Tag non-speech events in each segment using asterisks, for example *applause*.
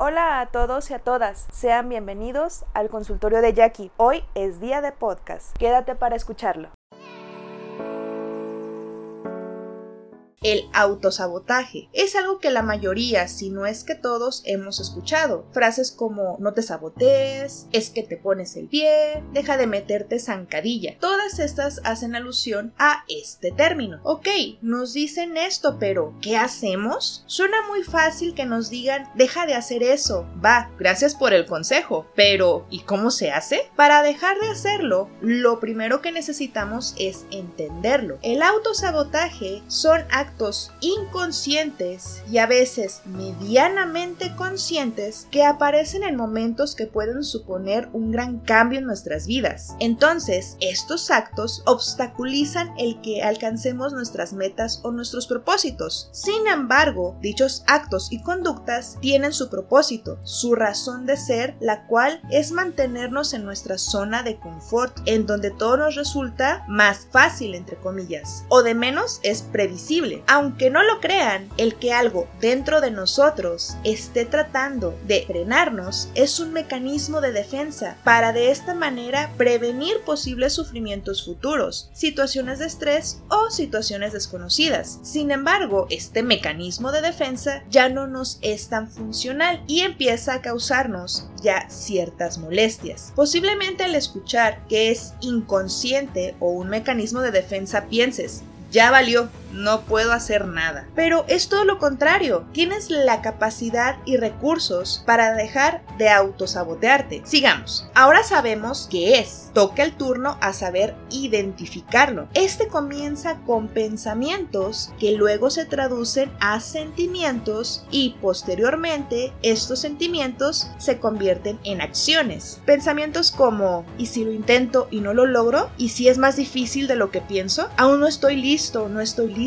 Hola a todos y a todas, sean bienvenidos al consultorio de Jackie. Hoy es día de podcast, quédate para escucharlo. El autosabotaje es algo que la mayoría, si no es que todos, hemos escuchado. Frases como no te sabotees, es que te pones el pie, deja de meterte zancadilla. Todas estas hacen alusión a este término. Ok, nos dicen esto, pero ¿qué hacemos? Suena muy fácil que nos digan deja de hacer eso. Va, gracias por el consejo. Pero ¿y cómo se hace? Para dejar de hacerlo, lo primero que necesitamos es entenderlo. El autosabotaje son actos inconscientes y a veces medianamente conscientes que aparecen en momentos que pueden suponer un gran cambio en nuestras vidas. Entonces, estos actos obstaculizan el que alcancemos nuestras metas o nuestros propósitos. Sin embargo, dichos actos y conductas tienen su propósito, su razón de ser, la cual es mantenernos en nuestra zona de confort, en donde todo nos resulta más fácil, entre comillas, o de menos es previsible aunque no lo crean, el que algo dentro de nosotros esté tratando de frenarnos es un mecanismo de defensa para de esta manera prevenir posibles sufrimientos futuros, situaciones de estrés o situaciones desconocidas. Sin embargo, este mecanismo de defensa ya no nos es tan funcional y empieza a causarnos ya ciertas molestias. Posiblemente al escuchar que es inconsciente o un mecanismo de defensa pienses, ya valió, no puedo hacer nada. Pero es todo lo contrario, tienes la capacidad y recursos para dejar de autosabotearte. Sigamos. Ahora sabemos qué es. Toca el turno a saber identificarlo. Este comienza con pensamientos que luego se traducen a sentimientos y posteriormente estos sentimientos se convierten en acciones. Pensamientos como ¿y si lo intento y no lo logro? ¿Y si es más difícil de lo que pienso? Aún no estoy listo, no estoy listo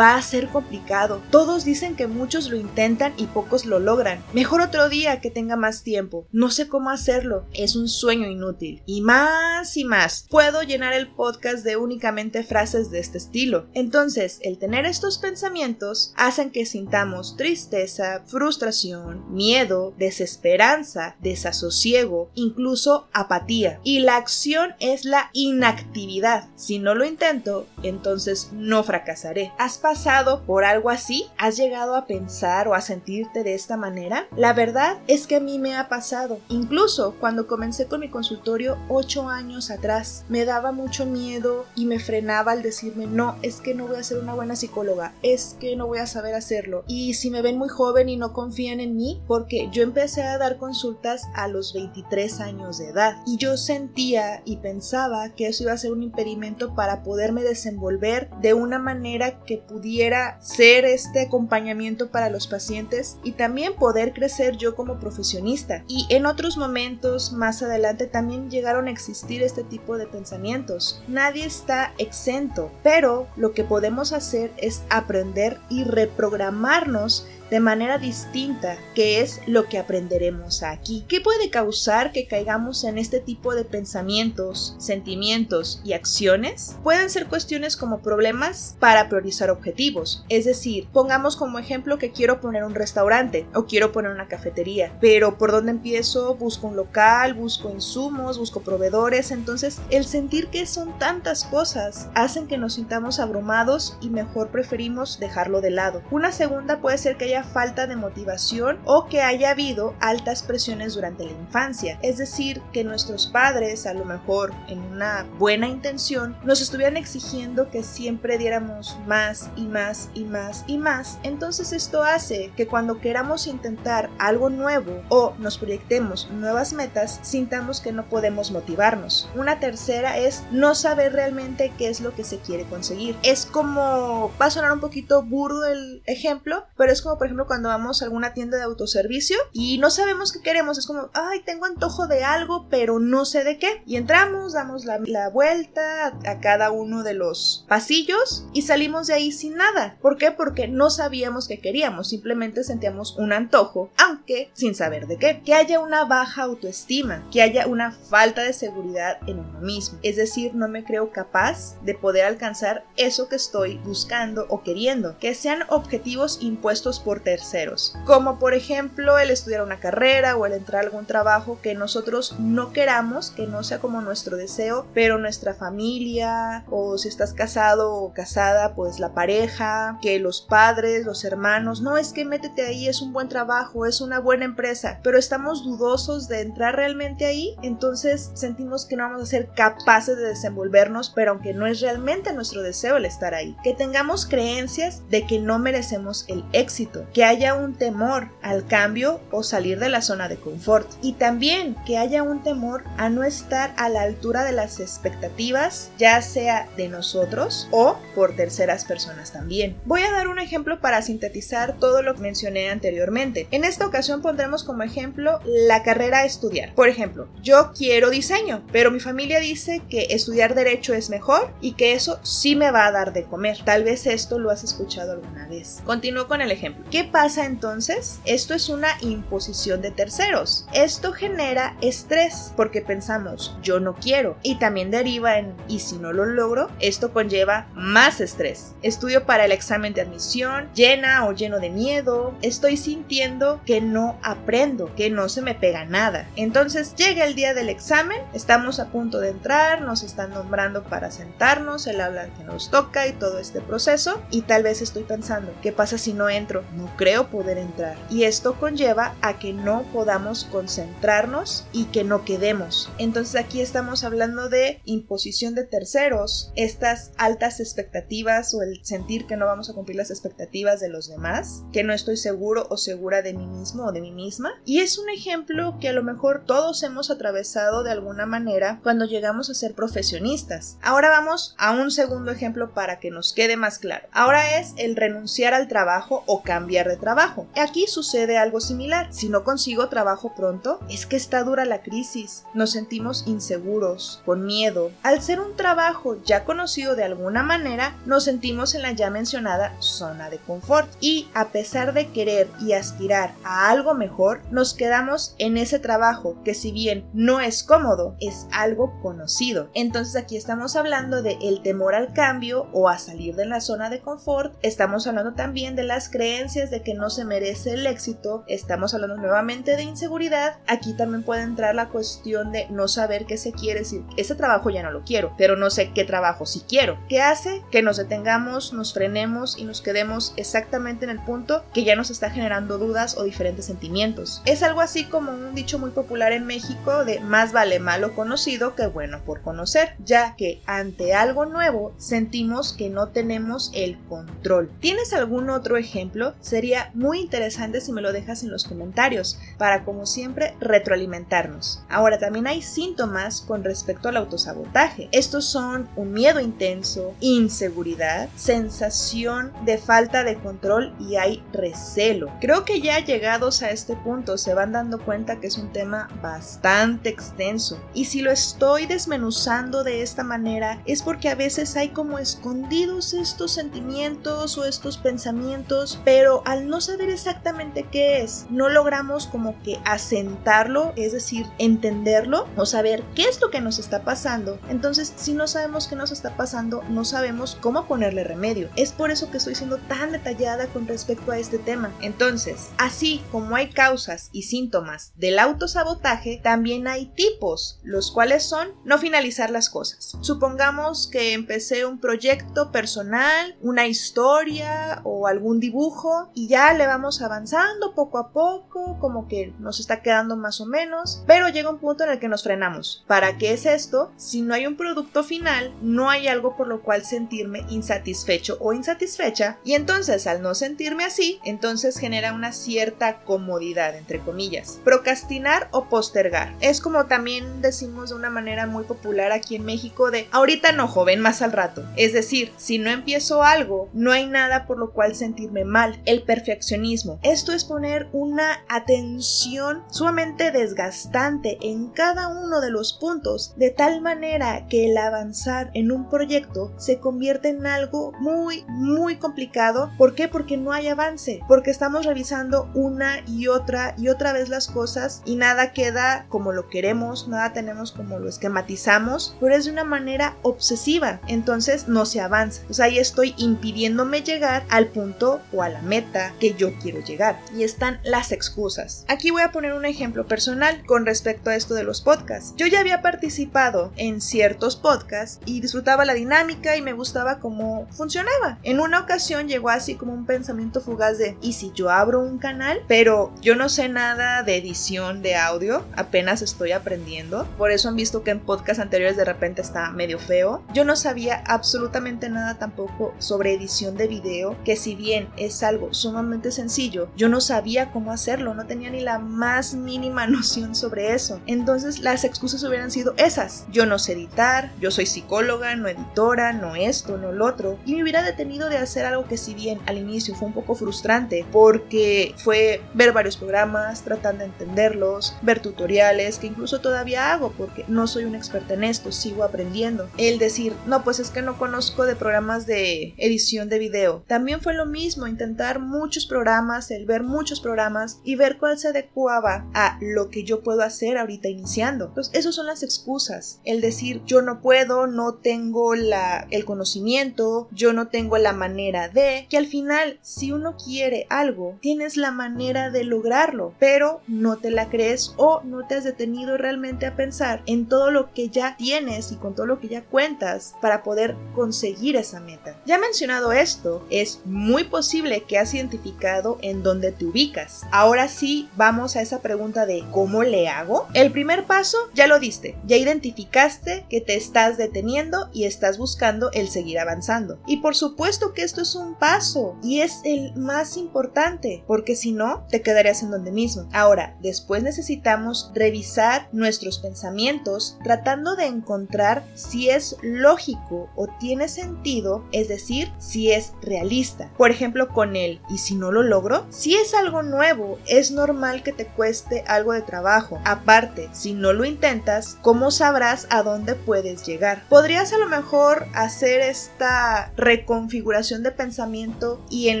Va a ser complicado. Todos dicen que muchos lo intentan y pocos lo logran. Mejor otro día que tenga más tiempo. No sé cómo hacerlo. Es un sueño inútil. Y más y más. Puedo llenar el podcast de únicamente frases de este estilo. Entonces, el tener estos pensamientos hacen que sintamos tristeza, frustración, miedo, desesperanza, desasosiego, incluso apatía. Y la acción es la inactividad. Si no lo intento, entonces no fracasaré. ¿Has pasado por algo así? ¿Has llegado a pensar o a sentirte de esta manera? La verdad es que a mí me ha pasado. Incluso cuando comencé con mi consultorio ocho años atrás, me daba mucho miedo y me frenaba al decirme, no, es que no voy a ser una buena psicóloga, es que no voy a saber hacerlo. Y si me ven muy joven y no confían en mí, porque yo empecé a dar consultas a los 23 años de edad y yo sentía y pensaba que eso iba a ser un impedimento para poderme desenvolver de una manera que pudiera ser este acompañamiento para los pacientes y también poder crecer yo como profesionista. Y en otros momentos más adelante también llegaron a existir este tipo de pensamientos. Nadie está exento, pero lo que podemos hacer es aprender y reprogramarnos de manera distinta, que es lo que aprenderemos aquí. ¿Qué puede causar que caigamos en este tipo de pensamientos, sentimientos y acciones? Pueden ser cuestiones como problemas para priorizar objetivos, es decir, pongamos como ejemplo que quiero poner un restaurante o quiero poner una cafetería, pero ¿por dónde empiezo? Busco un local, busco insumos, busco proveedores, entonces el sentir que son tantas cosas hacen que nos sintamos abrumados y mejor preferimos dejarlo de lado. Una segunda puede ser que haya falta de motivación o que haya habido altas presiones durante la infancia. Es decir, que nuestros padres, a lo mejor en una buena intención, nos estuvieran exigiendo que siempre diéramos más y más y más y más. Entonces esto hace que cuando queramos intentar algo nuevo o nos proyectemos nuevas metas, sintamos que no podemos motivarnos. Una tercera es no saber realmente qué es lo que se quiere conseguir. Es como, va a sonar un poquito burdo el ejemplo, pero es como por ejemplo, cuando vamos a alguna tienda de autoservicio y no sabemos qué queremos, es como, ay, tengo antojo de algo, pero no sé de qué. Y entramos, damos la, vuelta a, cada uno de los pasillos y salimos de ahí sin nada. ¿Por qué? Porque no sabíamos qué queríamos, simplemente sentíamos un antojo, aunque sin saber de qué. Que haya una baja autoestima, que haya una falta de seguridad en uno mismo. Es decir, no me creo capaz de poder alcanzar eso que estoy buscando o queriendo. Que sean objetivos impuestos por por terceros, como por ejemplo el estudiar una carrera o el entrar a algún trabajo que nosotros no queramos, que no sea como nuestro deseo, pero nuestra familia o si estás casado o casada, pues la pareja, que los padres, los hermanos, no es que métete ahí, es un buen trabajo, es una buena empresa, pero estamos dudosos de entrar realmente ahí, entonces sentimos que no vamos a ser capaces de desenvolvernos, pero aunque no es realmente nuestro deseo el estar ahí, que tengamos creencias de que no merecemos el éxito, que haya un temor al cambio o salir de la zona de confort y también que haya un temor a no estar a la altura de las expectativas, ya sea de nosotros o por terceras personas también. Voy a dar un ejemplo para sintetizar todo lo que mencioné anteriormente. En esta ocasión pondremos como ejemplo la carrera a estudiar. Por ejemplo, yo quiero diseño, pero mi familia dice que estudiar derecho es mejor y que eso sí me va a dar de comer. Tal vez esto lo has escuchado alguna vez. Continúo con el ejemplo. ¿Qué pasa entonces? Esto es una imposición de terceros. Esto genera estrés porque pensamos yo no quiero y también deriva en y si no lo logro, esto conlleva más estrés. Estudio para el examen de admisión, llena o lleno de miedo, estoy sintiendo que no aprendo, que no se me pega nada. Entonces llega el día del examen, estamos a punto de entrar, nos están nombrando para sentarnos, el habla que nos toca y todo este proceso y tal vez estoy pensando, ¿qué pasa si no entro? No creo poder entrar. Y esto conlleva a que no podamos concentrarnos y que no quedemos. Entonces aquí estamos hablando de imposición de terceros, estas altas expectativas o el sentir que no vamos a cumplir las expectativas de los demás, que no estoy seguro o segura de mí mismo o de mí misma. Y es un ejemplo que a lo mejor todos hemos atravesado de alguna manera cuando llegamos a ser profesionistas. Ahora vamos a un segundo ejemplo para que nos quede más claro. Ahora es el renunciar al trabajo o cambiar de trabajo. Aquí sucede algo similar. Si no consigo trabajo pronto, es que está dura la crisis. Nos sentimos inseguros, con miedo. Al ser un trabajo ya conocido de alguna manera, nos sentimos en la ya mencionada zona de confort. Y a pesar de querer y aspirar a algo mejor, nos quedamos en ese trabajo que si bien no es cómodo, es algo conocido. Entonces aquí estamos hablando de el temor al cambio o a salir de la zona de confort. Estamos hablando también de las creencias de que no se merece el éxito. Estamos hablando nuevamente de inseguridad. Aquí también puede entrar la cuestión de no saber qué se quiere decir. Ese trabajo ya no lo quiero, pero no sé qué trabajo sí quiero. ¿Qué hace? Que nos detengamos, nos frenemos y nos quedemos exactamente en el punto que ya nos está generando dudas o diferentes sentimientos. Es algo así como un dicho muy popular en México de más vale malo conocido que bueno por conocer, ya que ante algo nuevo sentimos que no tenemos el control. ¿Tienes algún otro ejemplo? Sería muy interesante si me lo dejas en los comentarios para como siempre retroalimentarnos. Ahora también hay síntomas con respecto al autosabotaje. Estos son un miedo intenso, inseguridad, sensación de falta de control y hay recelo. Creo que ya llegados a este punto se van dando cuenta que es un tema bastante extenso y si lo estoy desmenuzando de esta manera es porque a veces hay como escondidos estos sentimientos o estos pensamientos pero al no saber exactamente qué es no logramos como que asentarlo es decir entenderlo o saber qué es lo que nos está pasando entonces si no sabemos qué nos está pasando no sabemos cómo ponerle remedio es por eso que estoy siendo tan detallada con respecto a este tema. Entonces, así como hay causas y síntomas del autosabotaje, también hay tipos, los cuales son no finalizar las cosas. Supongamos que empecé un proyecto personal, una historia o algún dibujo y ya le vamos avanzando poco a poco, como que nos está quedando más o menos, pero llega un punto en el que nos frenamos. ¿Para qué es esto? Si no hay un producto final, no hay algo por lo cual sentirme insatisfecho o insatisfecha y entonces al no sentirme así, entonces genera una cierta comodidad entre comillas. Procrastinar o postergar. Es como también decimos de una manera muy popular aquí en México de ahorita no joven, más al rato. Es decir, si no empiezo algo, no hay nada por lo cual sentirme mal. El perfeccionismo. Esto es poner una atención sumamente desgastante en cada uno de los puntos de tal manera que el avanzar en un proyecto se convierte en algo muy muy complicado. ¿Por qué? Porque no hay avance, porque estamos revisando una y otra y otra vez las cosas y nada queda como lo queremos, nada tenemos como lo esquematizamos, pero es de una manera obsesiva, entonces no se avanza. O ahí estoy impidiéndome llegar al punto o a la meta. Que yo quiero llegar. Y están las excusas. Aquí voy a poner un ejemplo personal con respecto a esto de los podcasts. Yo ya había participado en ciertos podcasts y disfrutaba la dinámica y me gustaba cómo funcionaba. En una ocasión llegó así como un pensamiento fugaz de, ¿y si yo abro un canal? Pero yo no sé nada de edición de audio, apenas estoy aprendiendo. Por eso han visto que en podcasts anteriores de repente está medio feo. Yo no sabía absolutamente nada tampoco sobre edición de video, que si bien es algo sumamente sencillo, yo no sabía cómo hacerlo, no tenía ni la más mínima *laughs* noción sobre eso. Entonces las excusas hubieran sido esas. Yo no sé editar, yo soy psicóloga, no editora, no esto, no lo otro. Y me hubiera detenido de hacer algo que si bien al inicio fue un poco frustrante, porque fue ver varios programas, tratar de entenderlos, ver tutoriales, que incluso todavía hago, porque no soy una experta en esto, sigo aprendiendo. El decir, no, pues es que no conozco de programas de edición de video. También fue lo mismo, intentar muchos programas, el ver muchos programas y ver cuál se adecuaba a lo que yo puedo hacer ahorita iniciando. Entonces, esas son las excusas. El decir, yo no puedo, no tengo la, el conocimiento, yo no tengo la manera de, que al final, si uno quiere algo, tienes la manera de lograrlo, pero no te la crees o no te has detenido realmente a pensar en todo lo que ya tienes y con todo lo que ya cuentas para poder conseguir esa meta. Ya mencionado esto, es muy posible que has identificado en dónde te ubicas. Ahora sí, vamos a esa pregunta de ¿cómo le hago? El primer paso ya lo diste, ya identificaste que te estás deteniendo y estás buscando el seguir avanzando. Y por supuesto que esto es un paso y es el más importante, porque si no, te quedarías en donde mismo. Ahora, después necesitamos revisar nuestros pensamientos tratando de encontrar si es lógico o tiene sentido, es decir, si es realista. Por ejemplo, con él, ¿y si no lo logro? Si es algo nuevo, es normal que te cueste algo de trabajo. Aparte, si no lo intentas, ¿cómo sabrás a dónde puedes llegar? Podrías a lo mejor hacer esta reconfiguración de pensamiento y en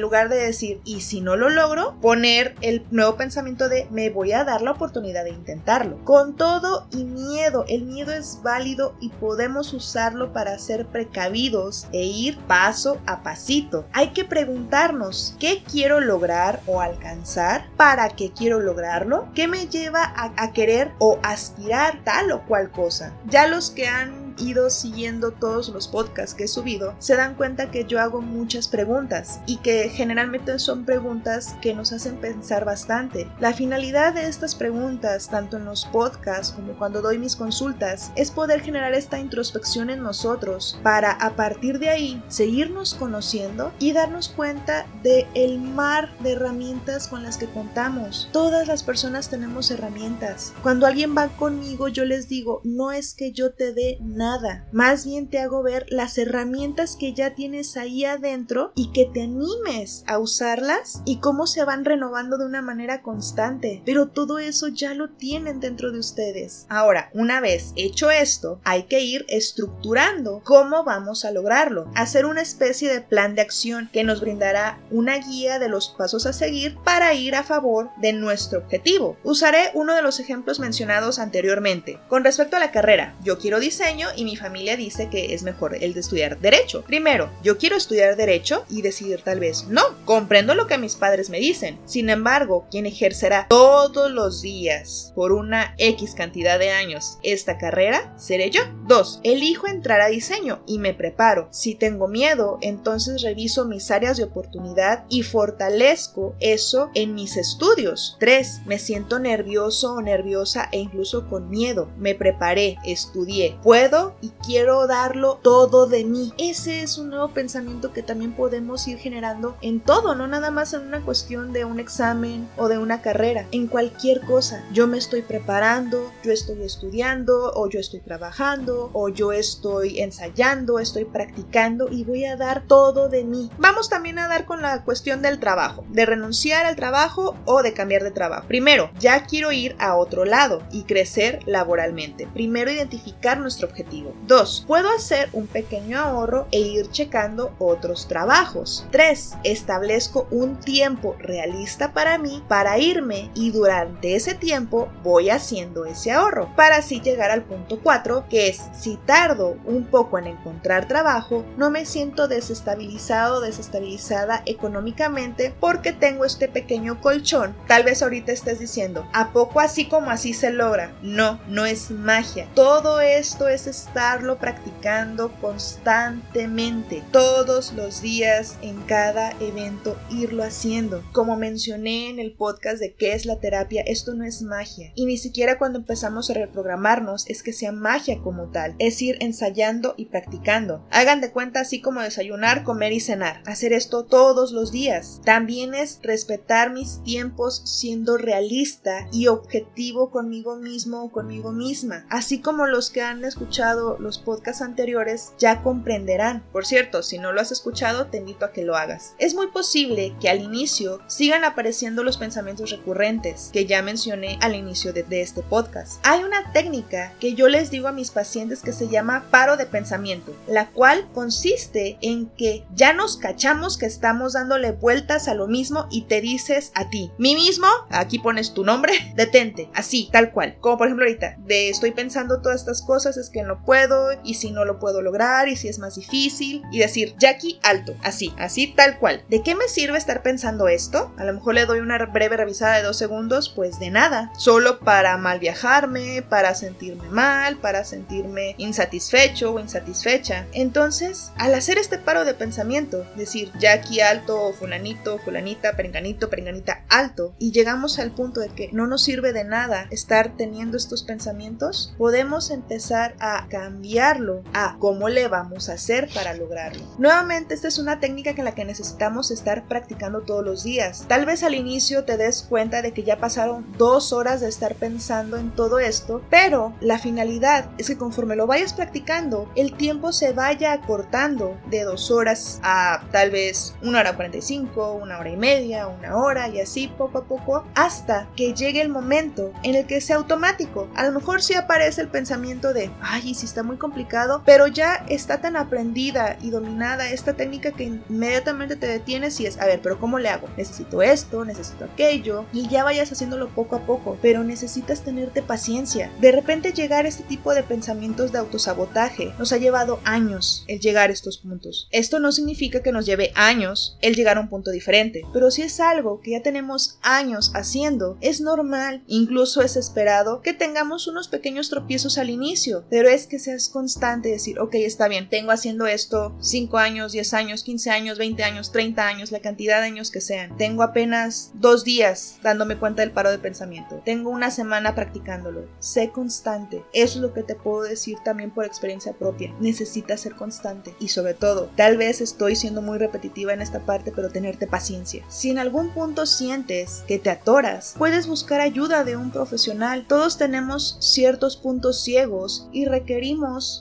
lugar de decir, ¿y si no lo logro? Poner el nuevo pensamiento de me voy a dar la oportunidad de intentarlo. Con todo y miedo, el miedo es válido y podemos usarlo para ser precavidos e ir paso a pasito. Hay que preguntarnos, ¿qué quiero lograr o alcanzar? ¿Para qué quiero lograrlo? ¿Qué me lleva a, a querer o aspirar tal o cual cosa? Ya los que han ido siguiendo todos los podcasts que he subido, se dan cuenta que yo hago muchas preguntas y que generalmente son preguntas que nos hacen pensar bastante. La finalidad de estas preguntas, tanto en los podcasts como cuando doy mis consultas, es poder generar esta introspección en nosotros para a partir de ahí seguirnos conociendo y darnos cuenta de el mar de herramientas con las que contamos. Todas las personas tenemos herramientas. Cuando alguien va conmigo, yo les digo, no es que yo te dé nada nada. Más bien te hago ver las herramientas que ya tienes ahí adentro y que te animes a usarlas y cómo se van renovando de una manera constante. Pero todo eso ya lo tienen dentro de ustedes. Ahora, una vez hecho esto, hay que ir estructurando cómo vamos a lograrlo. Hacer una especie de plan de acción que nos brindará una guía de los pasos a seguir para ir a favor de nuestro objetivo. Usaré uno de los ejemplos mencionados anteriormente. Con respecto a la carrera, yo quiero diseño y mi familia dice que es mejor el de estudiar derecho. Primero, yo quiero estudiar derecho y decidir tal vez no. Comprendo lo que mis padres me dicen. Sin embargo, quien ejercerá todos los días por una X cantidad de años esta carrera seré yo. Dos, elijo entrar a diseño y me preparo. Si tengo miedo, entonces reviso mis áreas de oportunidad y fortalezco eso en mis estudios. Tres, me siento nervioso o nerviosa e incluso con miedo. Me preparé, estudié. Puedo y quiero darlo todo de mí. Ese es un nuevo pensamiento que también podemos ir generando en todo, no nada más en una cuestión de un examen o de una carrera, en cualquier cosa. Yo me estoy preparando, yo estoy estudiando o yo estoy trabajando o yo estoy ensayando, estoy practicando y voy a dar todo de mí. Vamos también a dar con la cuestión del trabajo, de renunciar al trabajo o de cambiar de trabajo. Primero, ya quiero ir a otro lado y crecer laboralmente. Primero identificar nuestro objetivo objetivo. 2. Puedo hacer un pequeño ahorro e ir checando otros trabajos. 3. Establezco un tiempo realista para mí para irme y durante ese tiempo voy haciendo ese ahorro para así llegar al punto 4 que es si tardo un poco en encontrar trabajo no me siento desestabilizado desestabilizada económicamente porque tengo este pequeño colchón. Tal vez ahorita estés diciendo, ¿a poco así como así se logra? No, no es magia. Todo esto es estarlo practicando constantemente, todos los días, en cada evento, irlo haciendo. Como mencioné en el podcast de qué es la terapia, esto no es magia. Y ni siquiera cuando empezamos a reprogramarnos es que sea magia como tal, es ir ensayando y practicando. Hagan de cuenta así como desayunar, comer y cenar. Hacer esto todos los días. También es respetar mis tiempos siendo realista y objetivo conmigo mismo o conmigo misma. Así como los que han escuchado los podcasts anteriores ya comprenderán. Por cierto, si no lo has escuchado, te invito a que lo hagas. Es muy posible que al inicio sigan apareciendo los pensamientos recurrentes que ya mencioné al inicio de, este podcast. Hay una técnica que yo les digo a mis pacientes que se llama paro de pensamiento, la cual consiste en que ya nos cachamos que estamos dándole vueltas a lo mismo y te dices a ti, mí mismo, aquí pones tu nombre, *laughs* detente, así, tal cual. Como por ejemplo ahorita, de estoy pensando todas estas cosas, es que no puedo, y si no lo puedo lograr, y si es más difícil, y decir, Jackie, alto, así, así, tal cual. ¿De qué me sirve estar pensando esto? A lo mejor le doy una breve revisada de dos segundos, pues de nada, solo para mal viajarme, para sentirme mal, para sentirme insatisfecho o insatisfecha. Entonces, al hacer este paro de pensamiento, decir, Jackie, alto, fulanito, fulanita, perenganito, perenganita, alto, y llegamos al punto de que no nos sirve de nada estar teniendo estos pensamientos, podemos empezar a cambiarlo a cómo le vamos a hacer para lograrlo. Nuevamente, esta es una técnica en la que necesitamos estar practicando todos los días. Tal vez al inicio te des cuenta de que ya pasaron dos horas de estar pensando en todo esto, pero la finalidad es que conforme lo vayas practicando, el tiempo se vaya acortando de dos horas a tal vez una hora 45, una hora y media, una hora y así poco a poco hasta que llegue el momento en el que sea automático. A lo mejor sí aparece el pensamiento de, ay, si está muy complicado, pero ya está tan aprendida y dominada esta técnica que inmediatamente te detienes y es, a ver, pero ¿cómo le hago? Necesito esto, necesito aquello, y ya vayas haciéndolo poco a poco, pero necesitas tenerte paciencia. De repente llegar a este tipo de pensamientos de autosabotaje nos ha llevado años el llegar a estos puntos. Esto no significa que nos lleve años el llegar a un punto diferente, pero si es algo que ya tenemos años haciendo, es normal, incluso es esperado que tengamos unos pequeños tropiezos al inicio, pero es que seas constante, decir, ok, está bien, tengo haciendo esto 5 años, 10 años, 15 años, 20 años, 30 años, la cantidad de años que sean. Tengo apenas dos días dándome cuenta del paro de pensamiento. Tengo una semana practicándolo. Sé constante. Eso es lo que te puedo decir también por experiencia propia. Necesitas ser constante y sobre todo, tal vez estoy siendo muy repetitiva en esta parte, pero tenerte paciencia. Si en algún punto sientes que te atoras, puedes buscar ayuda de un profesional. Todos tenemos ciertos puntos ciegos y requerimos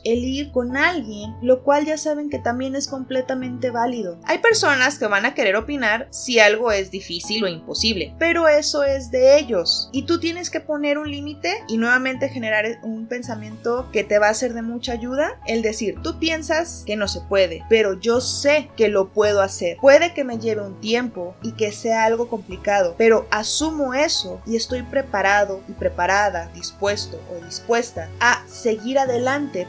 el ir con alguien, lo cual ya saben que también es completamente válido. Hay personas que van a querer opinar si algo es difícil o imposible, pero eso es de ellos y tú tienes que poner un límite y nuevamente generar un pensamiento que te va a ser de mucha ayuda, el decir, tú piensas que no se puede, pero yo sé que lo puedo hacer. Puede que me lleve un tiempo y que sea algo complicado, pero asumo eso y estoy preparado y preparada, dispuesto o dispuesta a seguir adelante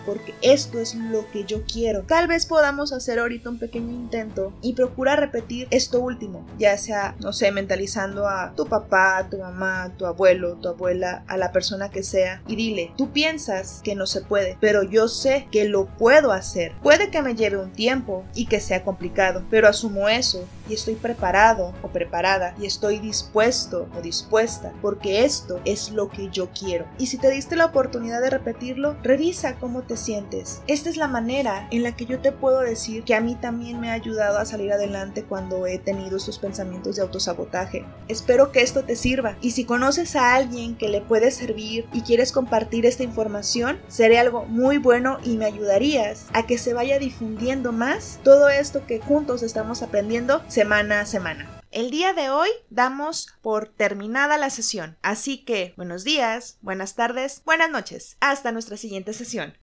porque esto es lo que yo quiero. Tal vez podamos hacer ahorita un pequeño intento y procura repetir esto último, ya sea, no sé, mentalizando a tu papá, a tu mamá, a tu abuelo, tu abuela, a la persona que sea y dile, tú piensas que no se puede, pero yo sé que lo puedo hacer. Puede que me lleve un tiempo y que sea complicado, pero asumo eso y estoy preparado o preparada y estoy dispuesto o dispuesta porque esto es lo que yo quiero. Y si te diste la oportunidad de repetirlo, revisa cómo te sientes. Esta es la manera en la que yo te puedo decir que a mí también me ha ayudado a salir adelante cuando he tenido estos pensamientos de autosabotaje. Espero que esto te sirva y si conoces a alguien que le puede servir y quieres compartir esta información, seré algo muy bueno y me ayudarías a que se vaya difundiendo más todo esto que juntos estamos aprendiendo semana a semana. El día de hoy damos por terminada la sesión, así que buenos días, buenas tardes, buenas noches. Hasta nuestra siguiente sesión.